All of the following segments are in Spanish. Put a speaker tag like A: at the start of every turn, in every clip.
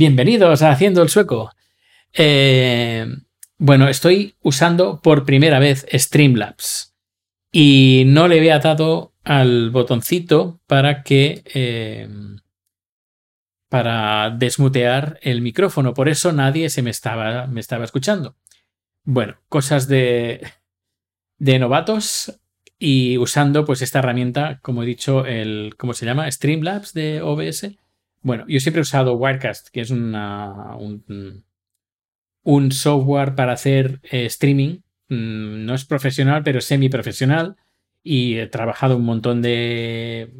A: Bienvenidos a Haciendo el Sueco. Eh, bueno, estoy usando por primera vez Streamlabs y no le había dado al botoncito para que eh, para desmutear el micrófono. Por eso nadie se me estaba, me estaba escuchando. Bueno, cosas de, de novatos y usando pues esta herramienta, como he dicho, el ¿cómo se llama? Streamlabs de OBS bueno, yo siempre he usado Wirecast, que es una, un, un, software para hacer eh, streaming. Mm, no es profesional, pero semi-profesional. Y he trabajado un montón de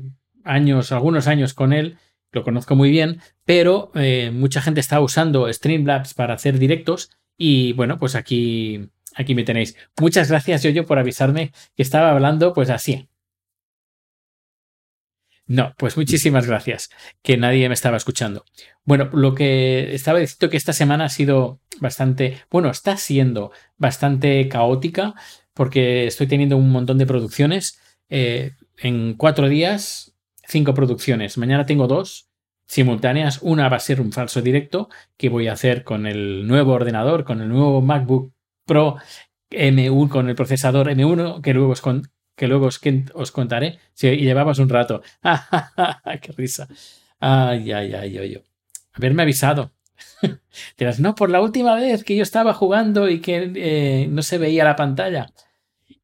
A: años, algunos años con él. Lo conozco muy bien, pero eh, mucha gente está usando Streamlabs para hacer directos. Y bueno, pues aquí, aquí me tenéis. Muchas gracias, Yoyo, por avisarme que estaba hablando pues así, no, pues muchísimas gracias, que nadie me estaba escuchando. Bueno, lo que estaba diciendo que esta semana ha sido bastante, bueno, está siendo bastante caótica porque estoy teniendo un montón de producciones. Eh, en cuatro días, cinco producciones. Mañana tengo dos simultáneas. Una va a ser un falso directo que voy a hacer con el nuevo ordenador, con el nuevo MacBook Pro M1, con el procesador M1, que luego es con que luego os, contaré. Si llevabas un rato. ¡Qué risa! Ay, ay, ay, ay, ay. Haberme avisado. Dirás, no, por la última vez que yo estaba jugando y que eh, no se veía la pantalla.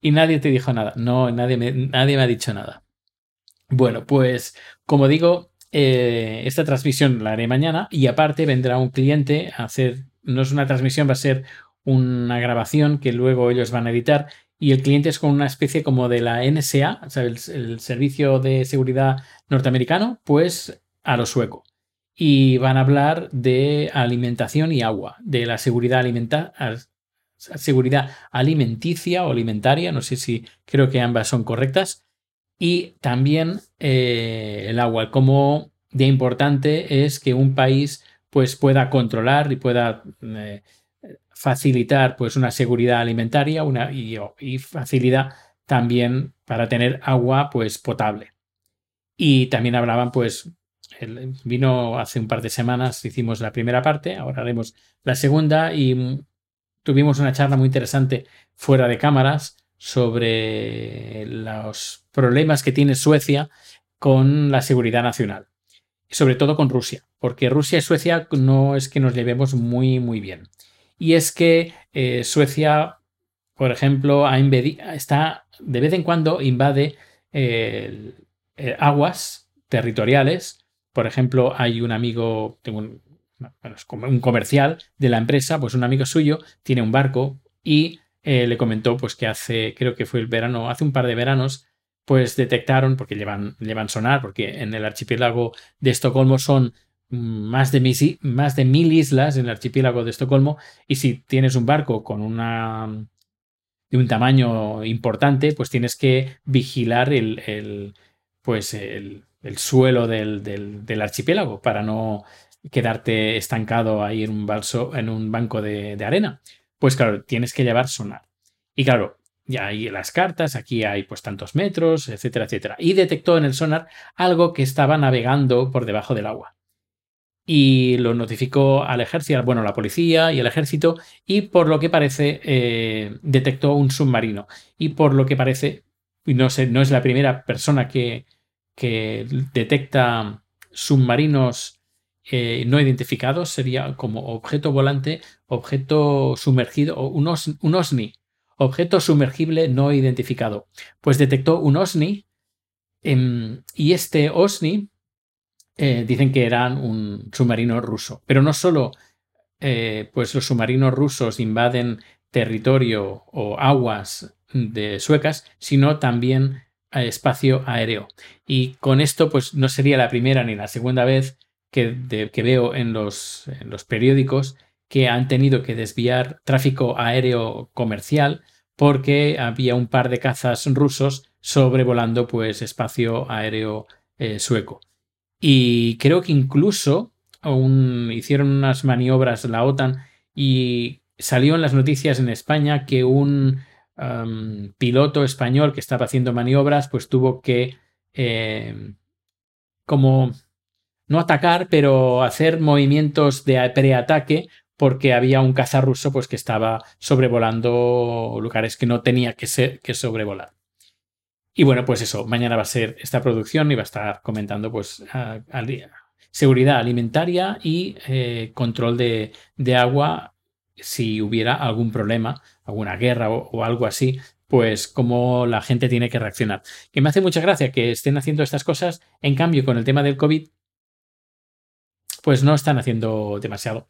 A: Y nadie te dijo nada. No, nadie me, nadie me ha dicho nada. Bueno, pues como digo, eh, esta transmisión la haré mañana y aparte vendrá un cliente a hacer, no es una transmisión, va a ser una grabación que luego ellos van a editar y el cliente es con una especie como de la NSA, el, Servicio de Seguridad Norteamericano, pues a lo sueco. Y van a hablar de alimentación y agua, de la seguridad, seguridad alimenticia o alimentaria, no sé si creo que ambas son correctas, y también eh, el agua, cómo de importante es que un país pues pueda controlar y pueda eh, facilitar pues una seguridad alimentaria una, y, facilidad también para tener agua pues potable. Y también hablaban pues vino hace un par de semanas, hicimos la primera parte, ahora haremos la segunda y tuvimos una charla muy interesante fuera de cámaras sobre los problemas que tiene Suecia con la seguridad nacional, sobre todo con Rusia, porque Rusia y Suecia no es que nos llevemos muy muy bien y es que eh, Suecia, por ejemplo, ha está de vez en cuando invade eh, aguas territoriales. Por ejemplo, hay un amigo, tengo un, comercial de la empresa, pues un amigo suyo tiene un barco y eh, le comentó pues que hace, creo que fue el verano, hace un par de veranos, pues detectaron, porque llevan, llevan sonar, porque en el archipiélago de Estocolmo son más de, más de mil islas en el archipiélago de Estocolmo y si tienes un barco con una de un tamaño importante, pues tienes que vigilar el, pues el, suelo del, del, archipiélago para no quedarte estancado ahí en un balso, en un banco de, de arena. Pues claro, tienes que llevar sonar. Y claro, ya hay las cartas, aquí hay pues tantos metros, etcétera, etcétera. Y detectó en el sonar algo que estaba navegando por debajo del agua y lo notificó al ejército, bueno, la policía y el ejército, y por lo que parece eh, detectó un submarino. Y por lo que parece, no sé, no es la primera persona que, que detecta submarinos eh, no identificados, sería como objeto volante, objeto sumergido, o un, un OSNI, objeto sumergible no identificado. Pues detectó un OSNI em, y este OSNI eh, dicen que eran un submarino ruso. Pero no solo eh, pues los submarinos rusos invaden territorio o aguas de suecas, sino también eh, espacio aéreo. Y con esto, pues no sería la primera ni la segunda vez que, veo en los, en los periódicos que han tenido que desviar tráfico aéreo comercial porque había un par de cazas rusos sobrevolando pues espacio aéreo sueco. Y creo que incluso hicieron unas maniobras la OTAN y salió en las noticias en España que un piloto español que estaba haciendo maniobras pues tuvo que em, como no atacar, pero hacer movimientos de preataque porque había un caza ruso pues, que estaba sobrevolando lugares que no tenía que, ser, que sobrevolar. Y bueno, pues eso, mañana va a ser esta producción y va a estar comentando pues seguridad alimentaria y eh, control de, agua si hubiera algún problema, alguna guerra o, algo así, pues cómo la gente tiene que reaccionar. Que me hace mucha gracia que estén haciendo estas cosas, en cambio con el tema del COVID, pues no están haciendo demasiado.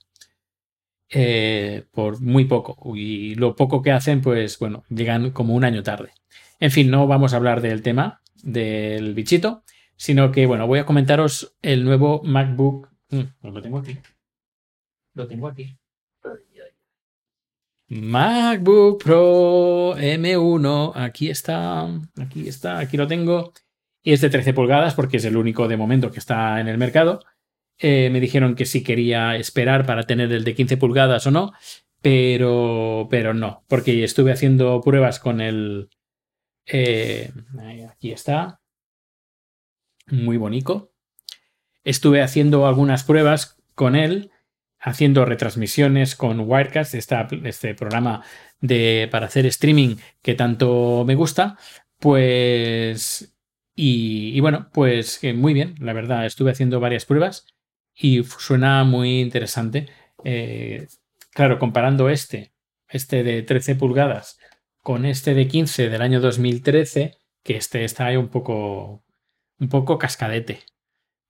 A: Eh, por muy poco. Y lo poco que hacen, pues bueno, llegan como un año tarde. En fin, no vamos a hablar del tema del bichito, sino que, bueno, voy a comentaros el nuevo MacBook. Mm, lo tengo aquí. Lo tengo aquí. MacBook Pro M1. Aquí está. Aquí está. Aquí lo tengo. Y es de 13 pulgadas porque es el único de momento que está en el mercado. Eh, me dijeron que si quería esperar para tener el de 15 pulgadas o no, pero, pero no, porque estuve haciendo pruebas con el... Eh, aquí está. Muy bonito. Estuve haciendo algunas pruebas con él, haciendo retransmisiones con Wirecast, este programa de, para hacer streaming que tanto me gusta. Pues y, bueno, pues muy bien, la verdad, estuve haciendo varias pruebas y suena muy interesante. Eh, claro, comparando este, este de 13 pulgadas, con este de 15 del año 2013, que este está ahí un poco, un poco cascadete.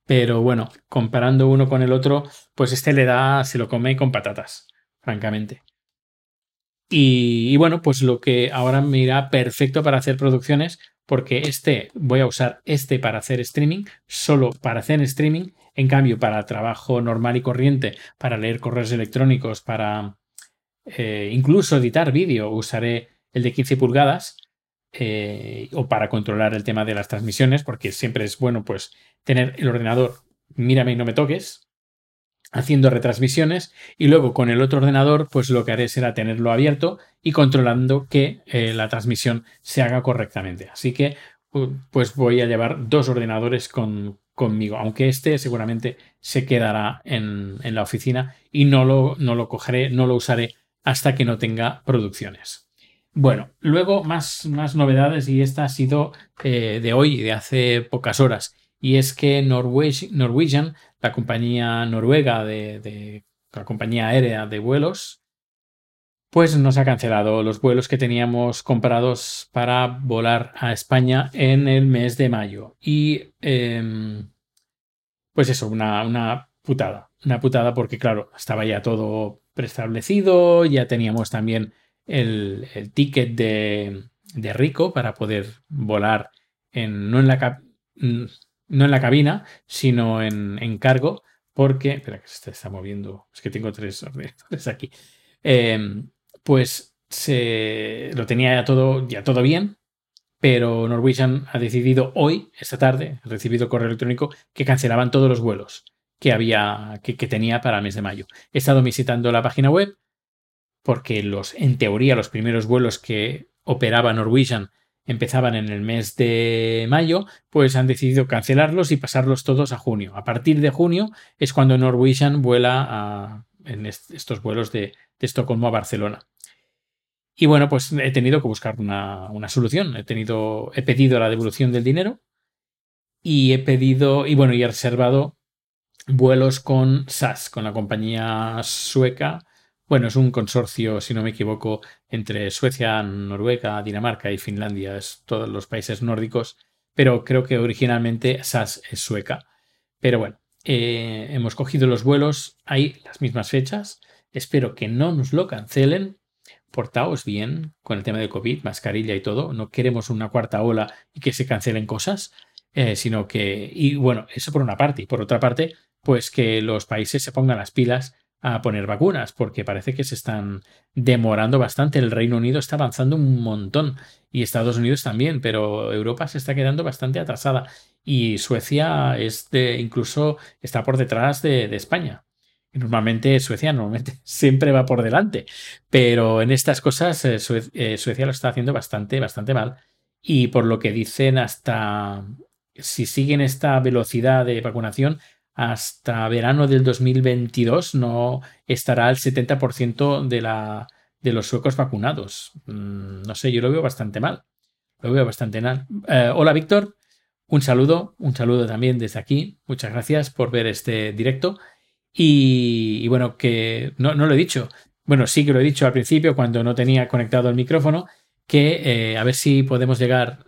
A: Pero bueno, comparando uno con el otro, pues este le da, se lo come con patatas, francamente. Y, bueno, pues lo que ahora me irá perfecto para hacer producciones, porque este voy a usar este para hacer streaming, solo para hacer streaming, en cambio, para trabajo normal y corriente, para leer correos electrónicos, para eh, incluso editar vídeo, usaré el de 15 pulgadas. Eh, o para controlar el tema de las transmisiones, porque siempre es bueno pues tener el ordenador, mírame y no me toques, haciendo retransmisiones y luego con el otro ordenador pues lo que haré será tenerlo abierto y controlando que eh, la transmisión se haga correctamente. Así que pues voy a llevar dos ordenadores con, conmigo, aunque este seguramente se quedará en, la oficina y no lo, no lo cogeré, no lo usaré hasta que no tenga producciones. Bueno, luego más, más novedades y esta ha sido eh, de hoy, de hace pocas horas, y es que Norwegian, la compañía noruega de, la compañía aérea de vuelos, pues nos ha cancelado los vuelos que teníamos comprados para volar a España en el mes de mayo. Y em, pues eso, una, una, putada. Una putada porque, claro, estaba ya todo preestablecido, ya teníamos también el, ticket de, Rico para poder volar en, no, en la, no en la cabina, sino en, cargo, porque... Espera que se está moviendo, es que tengo tres ordenadores aquí. Eh, pues se lo tenía ya todo, ya todo bien, pero Norwegian ha decidido hoy, esta tarde, recibido correo electrónico que cancelaban todos los vuelos que había, que, tenía para el mes de mayo. He estado visitando la página web porque los, en teoría, los primeros vuelos que operaba Norwegian empezaban en el mes de mayo, pues han decidido cancelarlos y pasarlos todos a junio. A partir de junio es cuando Norwegian vuela en estos vuelos de, Estocolmo a Barcelona. Y bueno, pues he tenido que buscar una, solución. He tenido, he pedido la devolución del dinero y he pedido, y bueno, y he reservado vuelos con SAS, con la compañía sueca. Bueno, es un consorcio, si no me equivoco, entre Suecia, Noruega, Dinamarca y Finlandia, es todos los países nórdicos, pero creo que originalmente SAS es sueca. Pero bueno, eh, hemos cogido los vuelos, hay las mismas fechas, espero que no nos lo cancelen portaos bien con el tema del COVID, mascarilla y todo. No queremos una cuarta ola y que se cancelen cosas, eh, sino que, y bueno, eso por una parte. Y por otra parte, pues que los países se pongan las pilas a poner vacunas, porque parece que se están demorando bastante. El Reino Unido está avanzando un montón y Estados Unidos también, pero Europa se está quedando bastante atrasada y Suecia es de, incluso está por detrás de España. Normalmente Suecia normalmente siempre va por delante, pero en estas cosas eh, eh, Suecia lo está haciendo bastante, bastante mal. Y por lo que dicen, hasta si siguen esta velocidad de vacunación, hasta verano del 2022 no estará el 70% de, la, de los suecos vacunados. Mm, no sé, yo lo veo bastante mal. Lo veo bastante mal. Eh, hola Víctor, un saludo, un saludo también desde aquí. Muchas gracias por ver este directo. Y, bueno, que no, no, lo he dicho. Bueno, sí que lo he dicho al principio cuando no tenía conectado el micrófono, que eh, a ver si podemos llegar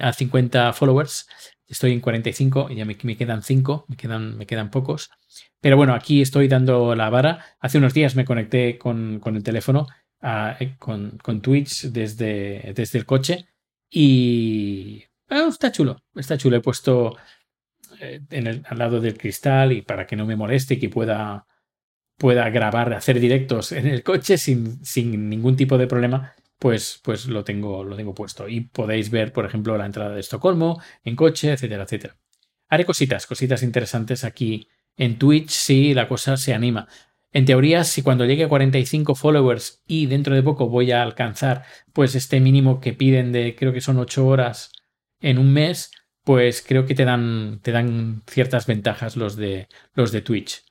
A: a 50 followers. Estoy en 45, ya me, quedan 5, me quedan, me quedan pocos. Pero bueno, aquí estoy dando la vara. Hace unos días me conecté con, el teléfono, eh, con, con, Twitch desde, desde el coche y ah, está chulo, está chulo. He puesto eh, en el, al lado del cristal y para que no me moleste y que pueda, pueda grabar, hacer directos en el coche sin, sin ningún tipo de problema, pues, pues lo, tengo, lo tengo puesto. Y podéis ver, por ejemplo, la entrada de Estocolmo en coche, etcétera, etcétera. Haré cositas, cositas interesantes aquí en Twitch si la cosa se anima. En teoría, si cuando llegue a 45 followers y dentro de poco voy a alcanzar pues este mínimo que piden de creo que son 8 horas en un mes, pues creo que te dan, te dan ciertas ventajas los de, los de Twitch.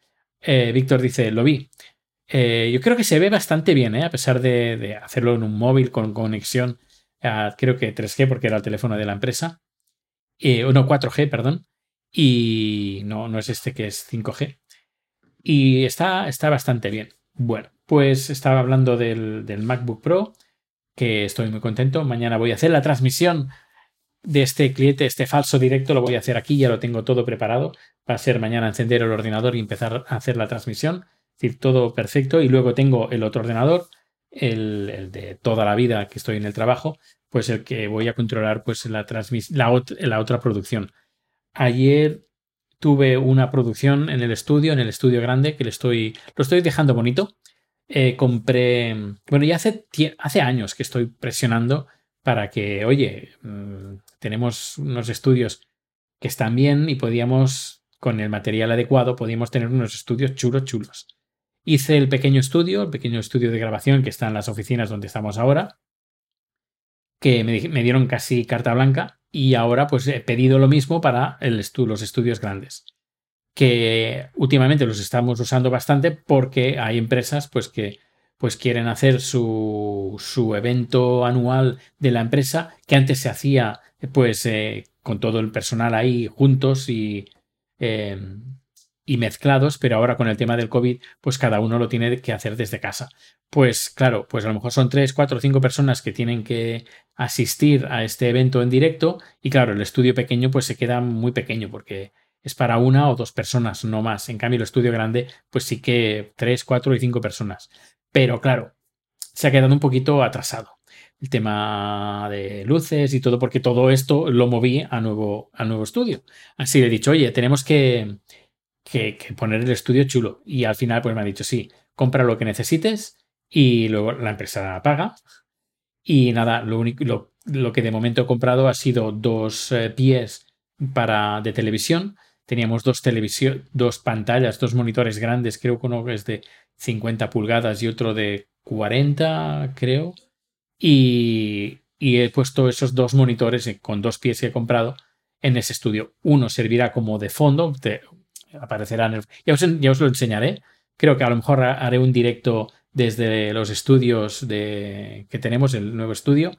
A: Eh, Víctor dice, lo vi. Eh, yo creo que se ve bastante bien, ¿eh? a pesar de, hacerlo en un móvil con conexión, creo que 3G porque era el teléfono de la empresa. o no, 4G, perdón. Y no, no es este que es 5G. Y está, está bastante bien. Bueno, pues estaba hablando del, MacBook Pro, que estoy muy contento. Mañana voy a hacer la transmisión de este cliente, este falso directo, lo voy a hacer aquí, ya lo tengo todo preparado. Va a ser mañana encender el ordenador y empezar a hacer la transmisión. Es decir, todo perfecto. Y luego tengo el otro ordenador, el, de toda la vida que estoy en el trabajo, pues el que voy a controlar pues la, la, otra producción. Ayer tuve una producción en el estudio, en el estudio grande, que le estoy, lo estoy dejando bonito. Eh, compré, bueno, ya hace, hace años que estoy presionando para que, oye, mm, tenemos unos estudios que están bien y podíamos, con el material adecuado, podíamos tener unos estudios chulos, chulos. Hice el pequeño estudio, el pequeño estudio de grabación que está en las oficinas donde estamos ahora, que me, dieron casi carta blanca y ahora pues he pedido lo mismo para el los estudios grandes que últimamente los estamos usando bastante porque hay empresas pues que pues quieren hacer su, su evento anual de la empresa que antes se hacía pues eh, con todo el personal ahí juntos y eh, y mezclados, pero ahora con el tema del COVID, pues cada uno lo tiene que hacer desde casa. Pues claro, pues a lo mejor son tres, cuatro, cinco personas que tienen que asistir a este evento en directo y claro, el estudio pequeño pues se queda muy pequeño porque es para una o dos personas, no más. En cambio, el estudio grande, pues sí que tres, cuatro y cinco personas. Pero claro, se ha quedado un poquito atrasado el tema de luces y todo, porque todo esto lo moví a nuevo, a nuevo estudio. Así le he dicho, oye, tenemos que, que, poner el estudio chulo. Y al final, pues me ha dicho, sí, compra lo que necesites y luego la empresa paga. Y nada, lo, único, lo, que de momento he comprado ha sido dos eh, pies para, de televisión. Teníamos dos, televisión, dos pantallas, dos monitores grandes, creo que uno es de 50 pulgadas y otro de 40, creo. Y, y he puesto esos dos monitores con dos pies que he comprado en ese estudio. Uno servirá como de fondo, aparecerán. Os, ya os lo enseñaré. Creo que a lo mejor haré un directo desde los estudios de, que tenemos, el nuevo estudio.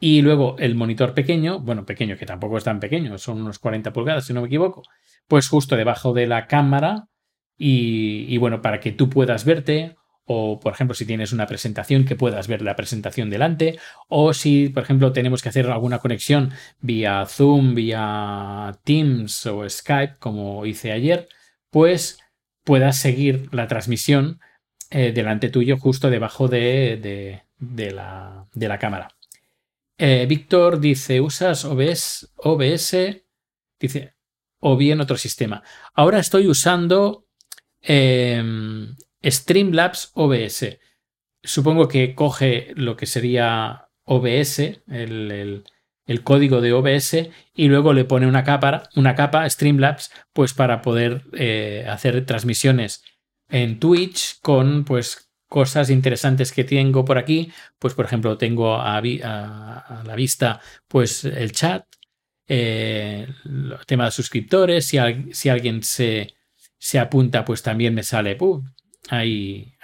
A: Y luego el monitor pequeño, bueno, pequeño, que tampoco es tan pequeño, son unos 40 pulgadas, si no me equivoco, pues justo debajo de la cámara. Y, y bueno, para que tú puedas verte, o por ejemplo si tienes una presentación que puedas ver la presentación delante o si por ejemplo tenemos que hacer alguna conexión vía Zoom, vía Teams o Skype como hice ayer, pues puedas seguir la transmisión eh, delante tuyo justo debajo de, de, la, de la, cámara. Eh, Víctor dice, ¿usas OBS? OBS? Dice, o bien otro sistema. Ahora estoy usando em, Streamlabs OBS. Supongo que coge lo que sería OBS, el, código de OBS, y luego le pone una capa, una capa Streamlabs, pues para poder eh, hacer transmisiones en Twitch con pues cosas interesantes que tengo por aquí. Pues por ejemplo, tengo a, la vista pues el chat, eh, el tema de suscriptores, si, si alguien se se apunta, pues también me sale, hay,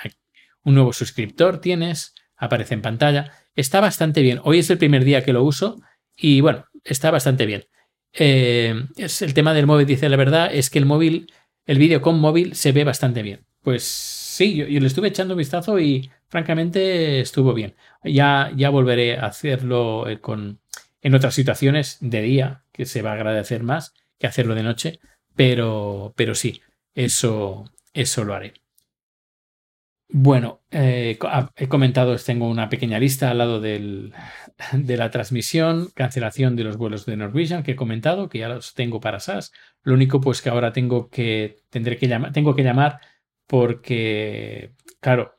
A: un nuevo suscriptor tienes, aparece en pantalla. Está bastante bien. Hoy es el primer día que lo uso y bueno, está bastante bien. Eh, es el tema del móvil, dice la verdad, es que el móvil, el vídeo con móvil se ve bastante bien. Pues sí, yo, le estuve echando un vistazo y francamente estuvo bien. Ya, ya volveré a hacerlo eh, con, en otras situaciones de día, que se va a agradecer más que hacerlo de noche, pero, pero sí, eso, eso lo haré. Bueno, eh, he comentado, tengo una pequeña lista al lado de la transmisión, cancelación de los vuelos de Norwegian que he comentado, que ya los tengo para SAS. Lo único pues que ahora tengo que, tendré que llamar, tengo que llamar porque, claro,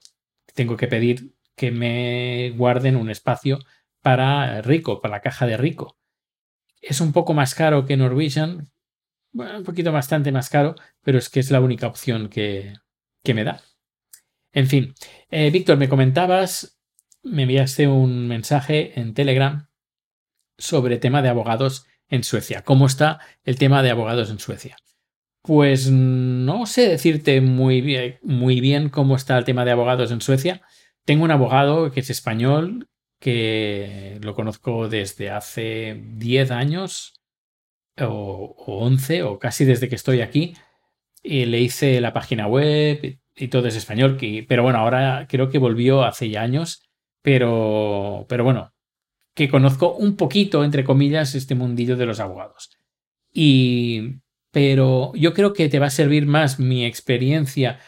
A: tengo que pedir que me guarden un espacio para Rico, para la caja de Rico. Es un poco más caro que Norwegian, bueno, un poquito bastante más caro, pero es que es la única opción que me da. En fin, eh, Víctor, me comentabas, me enviaste un mensaje en Telegram sobre tema de abogados en Suecia. ¿Cómo está el tema de abogados en Suecia? Pues no sé decirte muy bien, muy bien cómo está el tema de abogados en Suecia. Tengo un abogado que es español, que lo conozco desde hace 10 años o, o 11 o casi desde que estoy aquí. Y le hice la página web, y todo es español, pero bueno, ahora creo que volvió hace ya años, pero, pero bueno, que conozco un poquito, entre comillas, este mundillo de los abogados. Y, pero yo creo que te va a servir más mi experiencia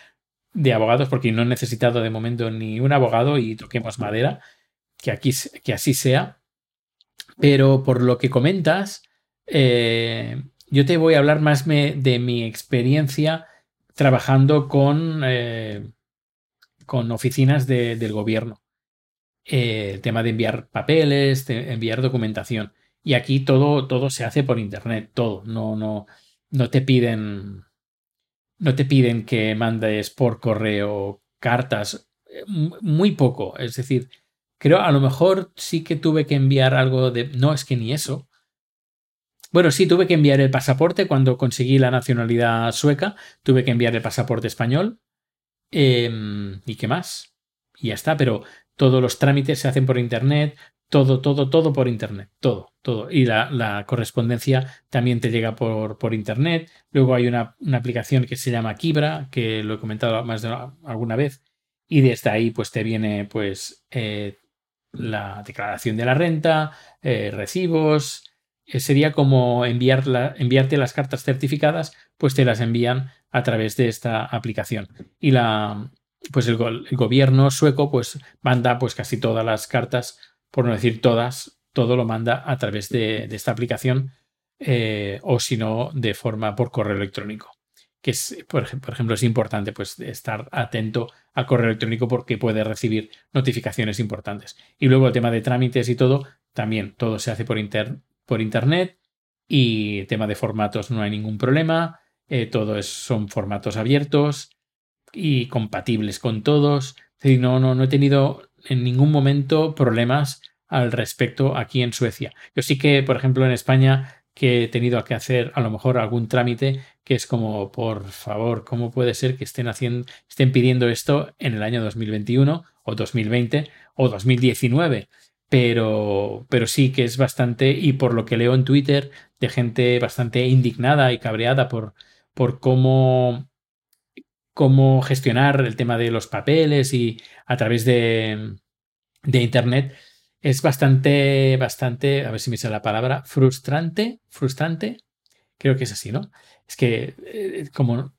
A: de abogados, porque no he necesitado de momento ni un abogado y toquemos madera, que, aquí, que así sea. Pero por lo que comentas, eh, yo te voy a hablar más de mi experiencia trabajando con, eh, con oficinas del gobierno. Eh, el tema de enviar papeles, de enviar documentación. Y aquí todo, todo se hace por internet, todo. No, no, no te piden. No te piden que mandes por correo cartas. Eh, muy poco. Es decir, creo a lo mejor sí que tuve que enviar algo de. No, es que ni eso. Bueno, sí, tuve que enviar el pasaporte cuando conseguí la nacionalidad sueca. Tuve que enviar el pasaporte español. Em, ¿Y qué más? Y ya está, pero todos los trámites se hacen por Internet. Todo, todo, todo por Internet. Todo, todo. Y la, correspondencia también te llega por, por Internet. Luego hay una, aplicación que se llama Kibra, que lo he comentado más de alguna vez. Y desde ahí, pues te viene, pues, eh, la declaración de la renta, eh, recibos, sería como enviarte las cartas certificadas, pues te las envían a través de esta aplicación. Y la, pues el, gobierno sueco pues manda pues casi todas las cartas, por no decir todas, todo lo manda a través de, esta aplicación eh, o si no de forma por correo electrónico. Que es, por, ejemplo, es importante pues estar atento al correo electrónico porque puede recibir notificaciones importantes. Y luego el tema de trámites y todo, también todo se hace por, internet por internet y tema de formatos no hay ningún problema, eh, todo son formatos abiertos y compatibles con todos. no, no, no he tenido en ningún momento problemas al respecto aquí en Suecia. Yo sí que, por ejemplo, en España que he tenido que hacer a lo mejor algún trámite que es como, por favor, ¿cómo puede ser que estén haciendo, estén pidiendo esto en el año 2021 o 2020 o 2019? Pero, pero sí que es bastante, y por lo que leo en Twitter, de gente bastante indignada y cabreada por, por cómo, cómo gestionar el tema de los papeles y a través de, de Internet, es bastante, bastante, a ver si me sale la palabra, frustrante, frustrante, creo que es así, ¿no? Es que eh, como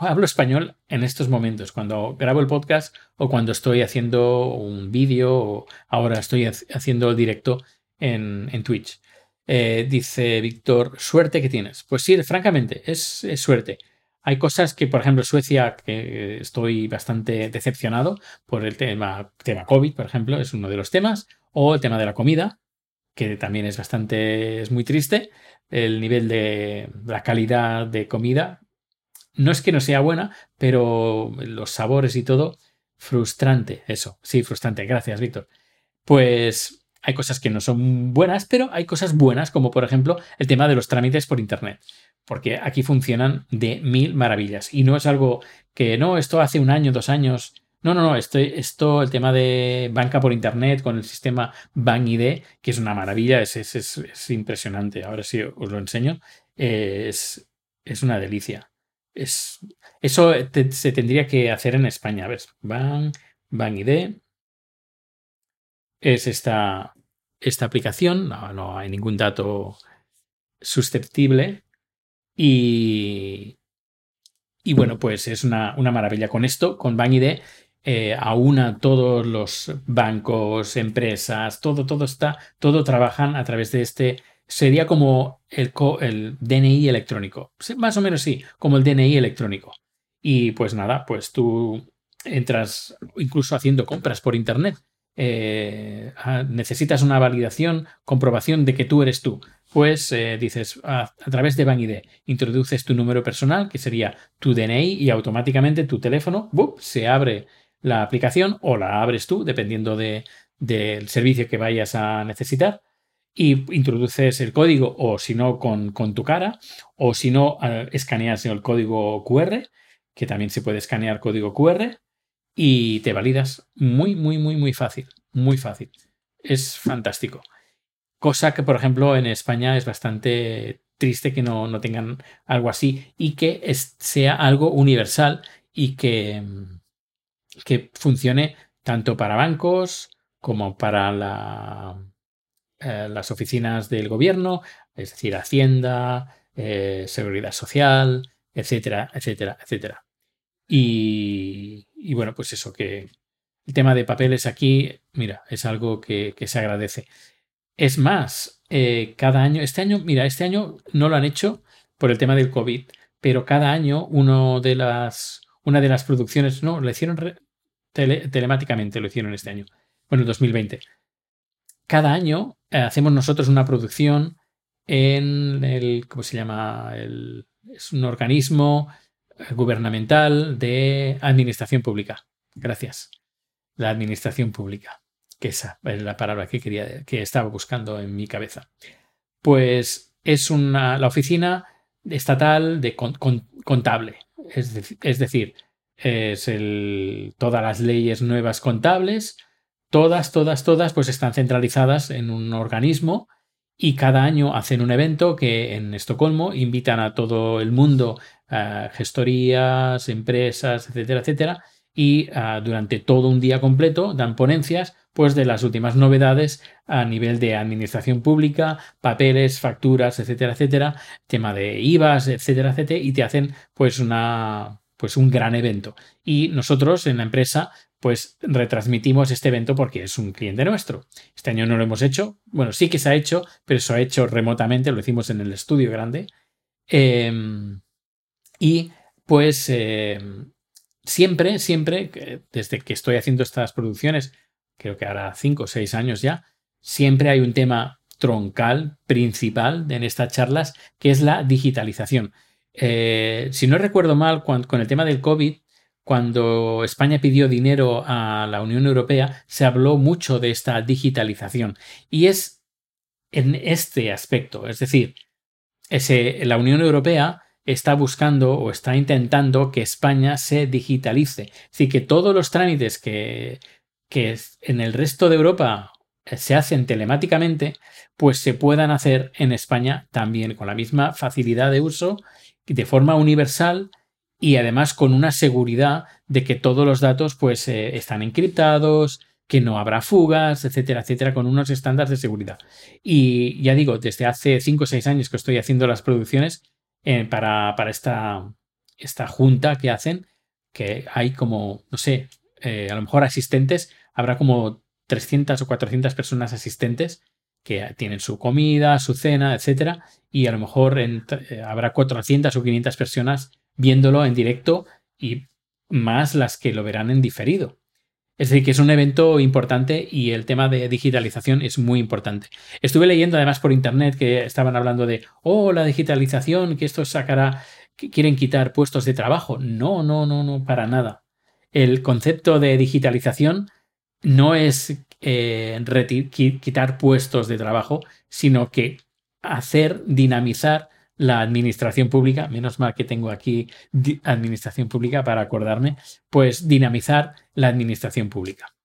A: hablo español en estos momentos, cuando grabo el podcast o cuando estoy haciendo un vídeo o ahora estoy haciendo directo en, Twitch. Eh, dice Víctor, suerte que tienes. Pues sí, francamente, es, suerte. Hay cosas que, por ejemplo, Suecia, que estoy bastante decepcionado por el tema, tema COVID, por ejemplo, es uno de los temas, o el tema de la comida, que también es bastante, es muy triste, el nivel de la calidad de comida no es que no sea buena, pero los sabores y todo, frustrante, eso, sí, frustrante, gracias, Víctor. Pues hay cosas que no son buenas, pero hay cosas buenas, como por ejemplo el tema de los trámites por Internet, porque aquí funcionan de mil maravillas y no es algo que no, esto hace un año, dos años. No, no, no, esto, el tema de banca por Internet con el sistema BankID, que es una maravilla, es, es, impresionante. Ahora sí os lo enseño. Es, es una delicia. Es, eso se tendría que hacer en España. A ver, Bank, BankID es esta, esta aplicación, no, hay ningún dato susceptible y, y bueno, pues es una, maravilla. Con esto, con BankID, eh, aúna todos los bancos, empresas, todo, todo está, todo trabajan a través de este. Sería como el, DNI electrónico. Más o menos sí, como el DNI electrónico. Y pues nada, pues tú entras incluso haciendo compras por internet eh, ah, necesitas una validación, comprobación de que tú eres tú. Pues eh, dices, a, través de BankID, introduces tu número personal, que sería tu DNI, y automáticamente tu teléfono se abre la aplicación o la abres tú, dependiendo del servicio que vayas a necesitar. Y introduces el código, o si no, con, tu cara, o si no, eh, escaneas el código QR, que también se puede escanear código QR, y te validas muy, muy, muy, muy fácil. Muy fácil. Es fantástico. Cosa que, por ejemplo, en España es bastante triste que no, tengan algo así y que sea algo universal y que, que funcione tanto para bancos como para la, eh, las oficinas del gobierno, es decir, Hacienda, eh, Seguridad Social, etcétera, etcétera, etcétera. Y, bueno, pues eso, que el tema de papeles aquí, mira, es algo que, se agradece. Es más, eh, cada año, este año, mira, este año no lo han hecho por el tema del COVID, pero cada año uno de las, una de las producciones, no, lo hicieron telemáticamente, lo hicieron este año, bueno, el 2020. Cada año eh, hacemos nosotros una producción en el, ¿cómo se llama? Es un organismo gubernamental de administración pública. Gracias. La administración pública, que esa es la palabra que quería, que estaba buscando en mi cabeza. Pues es una, la oficina estatal de contable. Es, es, decir, es el, todas las leyes nuevas contables, todas, todas, todas, pues están centralizadas en un organismo y cada año hacen un evento que en Estocolmo invitan a todo el mundo, a gestorías, empresas, etcétera, etcétera, y ah, durante todo un día completo dan ponencias pues de las últimas novedades a nivel de administración pública, papeles, facturas, etcétera, etcétera, tema de IVAs, etcétera, etcétera, y te hacen pues una pues un gran evento. Y nosotros en la empresa pues retransmitimos este evento porque es un cliente nuestro. Este año no lo hemos hecho. Bueno, sí que se ha hecho, pero se ha hecho remotamente, lo hicimos en el estudio grande. Em, y pues em, siempre, siempre, desde que estoy haciendo estas producciones, creo que ahora cinco o seis años ya, siempre hay un tema troncal, principal en estas charlas, que es la digitalización. Eh, si no recuerdo mal, con el tema del COVID, cuando España pidió dinero a la Unión Europea, se habló mucho de esta digitalización. Y es en este aspecto, es decir, la Unión Europea está buscando o está intentando que España se digitalice. Decir, que todos los trámites que, en el resto de Europa se hacen telemáticamente, pues se puedan hacer en España también con la misma facilidad de uso, de forma universal y además con una seguridad de que todos los datos pues eh, están encriptados, que no habrá fugas, etcétera, etcétera, con unos estándares de seguridad. Y ya digo, desde hace 5 o 6 años que estoy haciendo las producciones eh, para, para esta, esta, junta que hacen, que hay como, no sé, eh, a lo mejor asistentes, habrá como 300 o 400 personas asistentes que tienen su comida, su cena, etcétera, y a lo mejor habrá 400 o 500 personas viéndolo en directo y más las que lo verán en diferido. Es decir, que es un evento importante y el tema de digitalización es muy importante. Estuve leyendo además por internet que estaban hablando de, oh, la digitalización, que esto sacará, que quieren quitar puestos de trabajo. No, no, no, no, para nada. El concepto de digitalización no es eh, quitar puestos de trabajo, sino que hacer dinamizar la administración pública, menos mal que tengo aquí administración pública para acordarme, pues dinamizar la administración pública.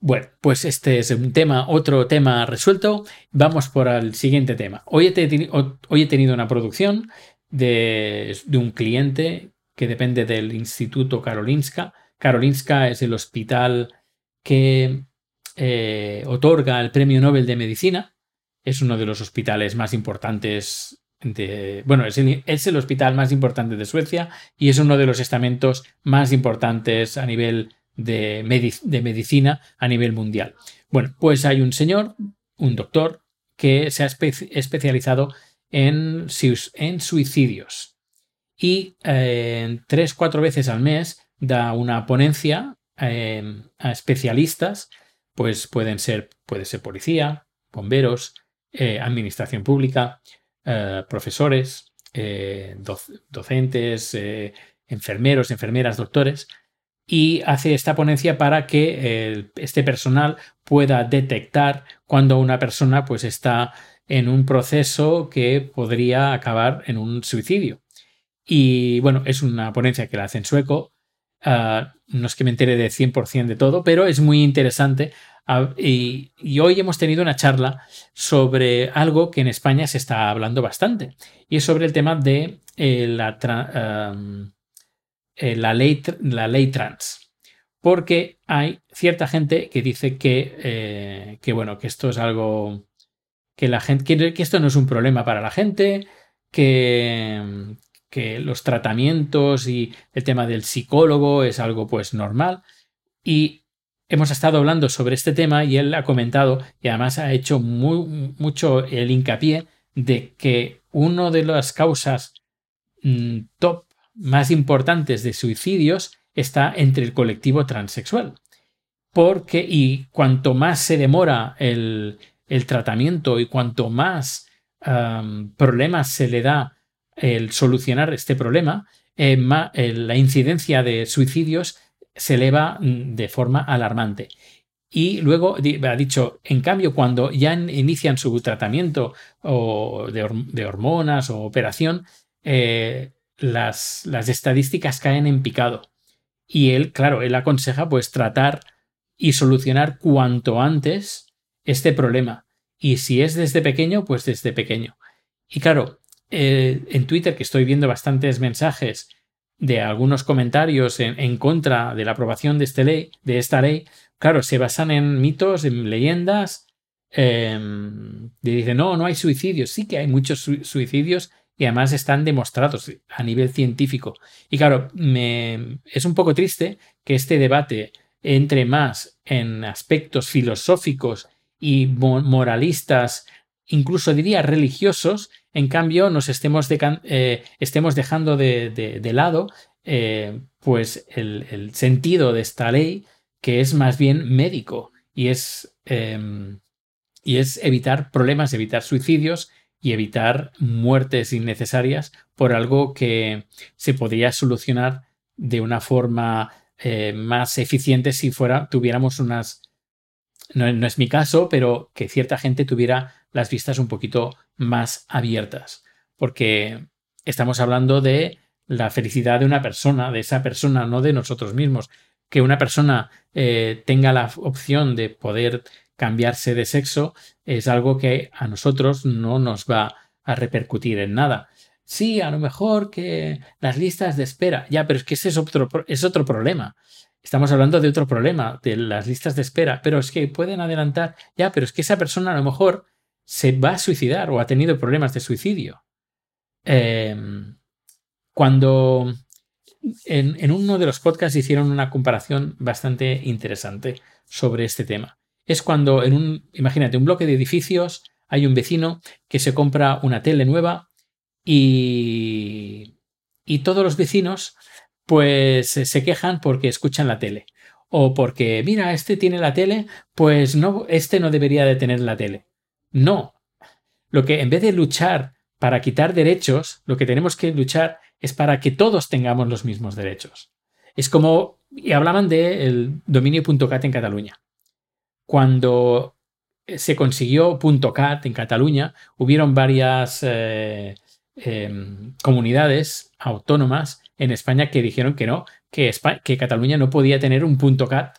A: Bueno, pues este es un tema, otro tema resuelto. Vamos por el siguiente tema. Hoy he, tenido una producción de, un cliente que depende del Instituto Karolinska. Karolinska es el hospital que eh, otorga el Premio Nobel de Medicina. Es uno de los hospitales más importantes de, bueno, es el, hospital más importante de Suecia y es uno de los estamentos más importantes a nivel de, medicina a nivel mundial. Bueno, pues hay un señor, un doctor, que se ha especializado en, en, suicidios y eh, tres, cuatro veces al mes da una ponencia eh, a especialistas, pues pueden ser, puede ser policía, bomberos, eh, administración pública, profesores, docentes, enfermeros, enfermeras, doctores, y hace esta ponencia para que este personal pueda detectar cuando una persona pues está en un proceso que podría acabar en un suicidio. Y bueno, es una ponencia que la hace en sueco. Ah, no es que me entere de 100% de todo, pero es muy interesante. Y, hoy hemos tenido una charla sobre algo que en España se está hablando bastante. Y es sobre el tema de eh, la... Eh, la, ley, trans. Porque hay cierta gente que dice que, eh, que bueno, que esto es algo que la gente, que, esto no es un problema para la gente, que, que los tratamientos y el tema del psicólogo es algo pues normal. Y hemos estado hablando sobre este tema y él ha comentado y además ha hecho muy, mucho el hincapié de que una de las causas mm, top más importantes de suicidios está entre el colectivo transexual. Porque, y cuanto más se demora el, tratamiento y cuanto más problemas se le da el solucionar este problema, eh, la incidencia de suicidios se eleva mm, de forma alarmante. Y luego ha dicho, en cambio, cuando ya inician su tratamiento o de, hormonas o operación, eh, las, las estadísticas caen en picado. Y él, claro, él aconseja pues tratar y solucionar cuanto antes este problema. Y si es desde pequeño, pues desde pequeño. Y claro, eh, en Twitter que estoy viendo bastantes mensajes de algunos comentarios en, contra de la aprobación de, este ley, de esta ley, claro, se basan en mitos, en leyendas, eh, y no, no hay suicidios. Sí que hay muchos suicidios y además están demostrados a nivel científico. Y claro, me, es un poco triste que este debate entre más en aspectos filosóficos y moralistas, incluso diría religiosos, en cambio nos estemos, eh, estemos dejando de, lado eh, pues el, sentido de esta ley, que es más bien médico y es, em, y es evitar problemas, evitar suicidios y evitar muertes innecesarias por algo que se podría solucionar de una forma eh, más eficiente si fuera, tuviéramos unas. No, es mi caso, pero que cierta gente tuviera las vistas un poquito más abiertas. Porque estamos hablando de la felicidad de una persona, de esa persona, no de nosotros mismos. Que una persona eh, tenga la opción de poder cambiarse de sexo es algo que a nosotros no nos va a repercutir en nada. Sí, a lo mejor que las listas de espera, ya, pero es que ese es otro, es otro problema. Estamos hablando de otro problema, de las listas de espera, pero es que pueden adelantar, ya, pero es que esa persona a lo mejor se va a suicidar o ha tenido problemas de suicidio. Em, cuando en, en, uno de los podcasts hicieron una comparación bastante interesante sobre este tema es cuando en un, imagínate, un bloque de edificios hay un vecino que se compra una tele nueva y, y todos los vecinos pues se quejan porque escuchan la tele o porque mira, este tiene la tele, pues no, este no debería de tener la tele. No. Lo que en vez de luchar para quitar derechos, lo que tenemos que luchar es para que todos tengamos los mismos derechos. Es como, y hablaban del dominio.cat en Cataluña. cuando se consiguió .cat en Cataluña, hubieron varias eh, em, comunidades autónomas en España que dijeron que no, que, que Cataluña no podía tener un punto .cat,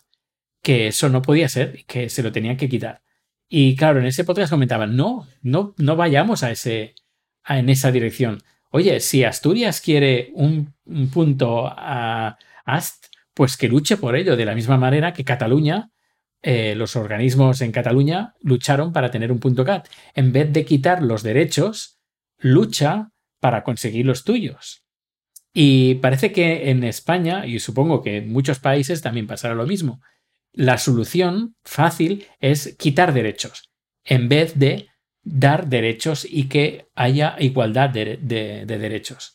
A: que eso no podía ser, que se lo tenían que quitar. Y claro, en ese podcast comentaban, no, no, no vayamos a ese, en esa dirección. Oye, si Asturias quiere un, punto a AST, pues que luche por ello, de la misma manera que Cataluña, eh, los organismos en Cataluña lucharon para tener un punto CAT. En vez de quitar los derechos, lucha para conseguir los tuyos. Y parece que en España, y supongo que en muchos países también pasará lo mismo, la solución fácil es quitar derechos, en vez de dar derechos y que haya igualdad de, derechos.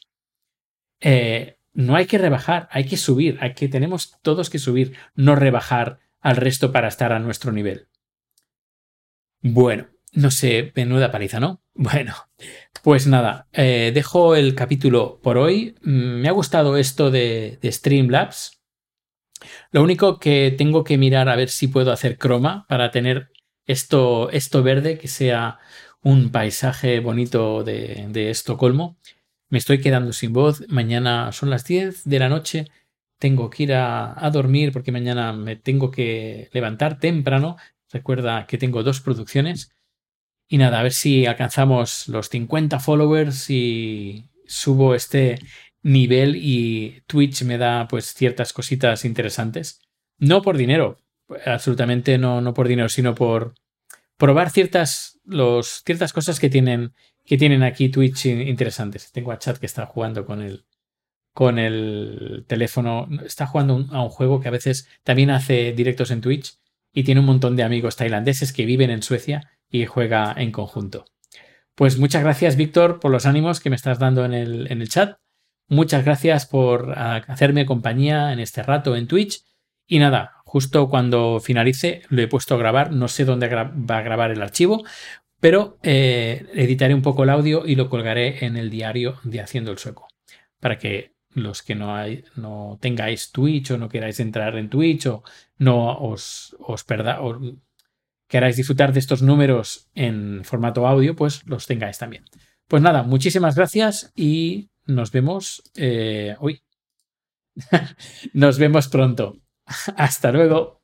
A: Eh, no hay que rebajar, hay que subir, hay que, tenemos todos que subir, no rebajar al resto para estar a nuestro nivel. Bueno, no sé, menuda paliza, ¿no? Bueno, pues nada, eh, dejo el capítulo por hoy. Mm, me ha gustado esto de, Streamlabs. Lo único que tengo que mirar a ver si puedo hacer croma para tener esto, esto verde que sea un paisaje bonito de, Estocolmo. Me estoy quedando sin voz. Mañana son las 10 de la noche. Tengo que ir a, dormir porque mañana me tengo que levantar temprano. Recuerda que tengo dos producciones. Y nada, a ver si alcanzamos los 50 followers y subo este nivel y Twitch me da pues ciertas cositas interesantes. No por dinero, absolutamente no, no por dinero, sino por probar ciertas, los, ciertas cosas que tienen, que tienen aquí Twitch interesantes. Tengo a Chat que está jugando con el, con el teléfono, está jugando a un juego que a veces también hace directos en Twitch y tiene un montón de amigos tailandeses que viven en Suecia y juega en conjunto. Pues muchas gracias, Víctor, por los ánimos que me estás dando en el, en el chat. Muchas gracias por hacerme compañía en este rato en Twitch. Y nada, justo cuando finalice lo he puesto a grabar, no sé dónde va a grabar el archivo, pero eh, editaré un poco el audio y lo colgaré en el diario de Haciendo el Sueco, para que los que no, hay, no tengáis Twitch o no queráis entrar en Twitch o no os, os perda, o queráis disfrutar de estos números en formato audio, pues los tengáis también. Pues nada, muchísimas gracias y nos vemos eh, hoy. nos vemos pronto. Hasta luego.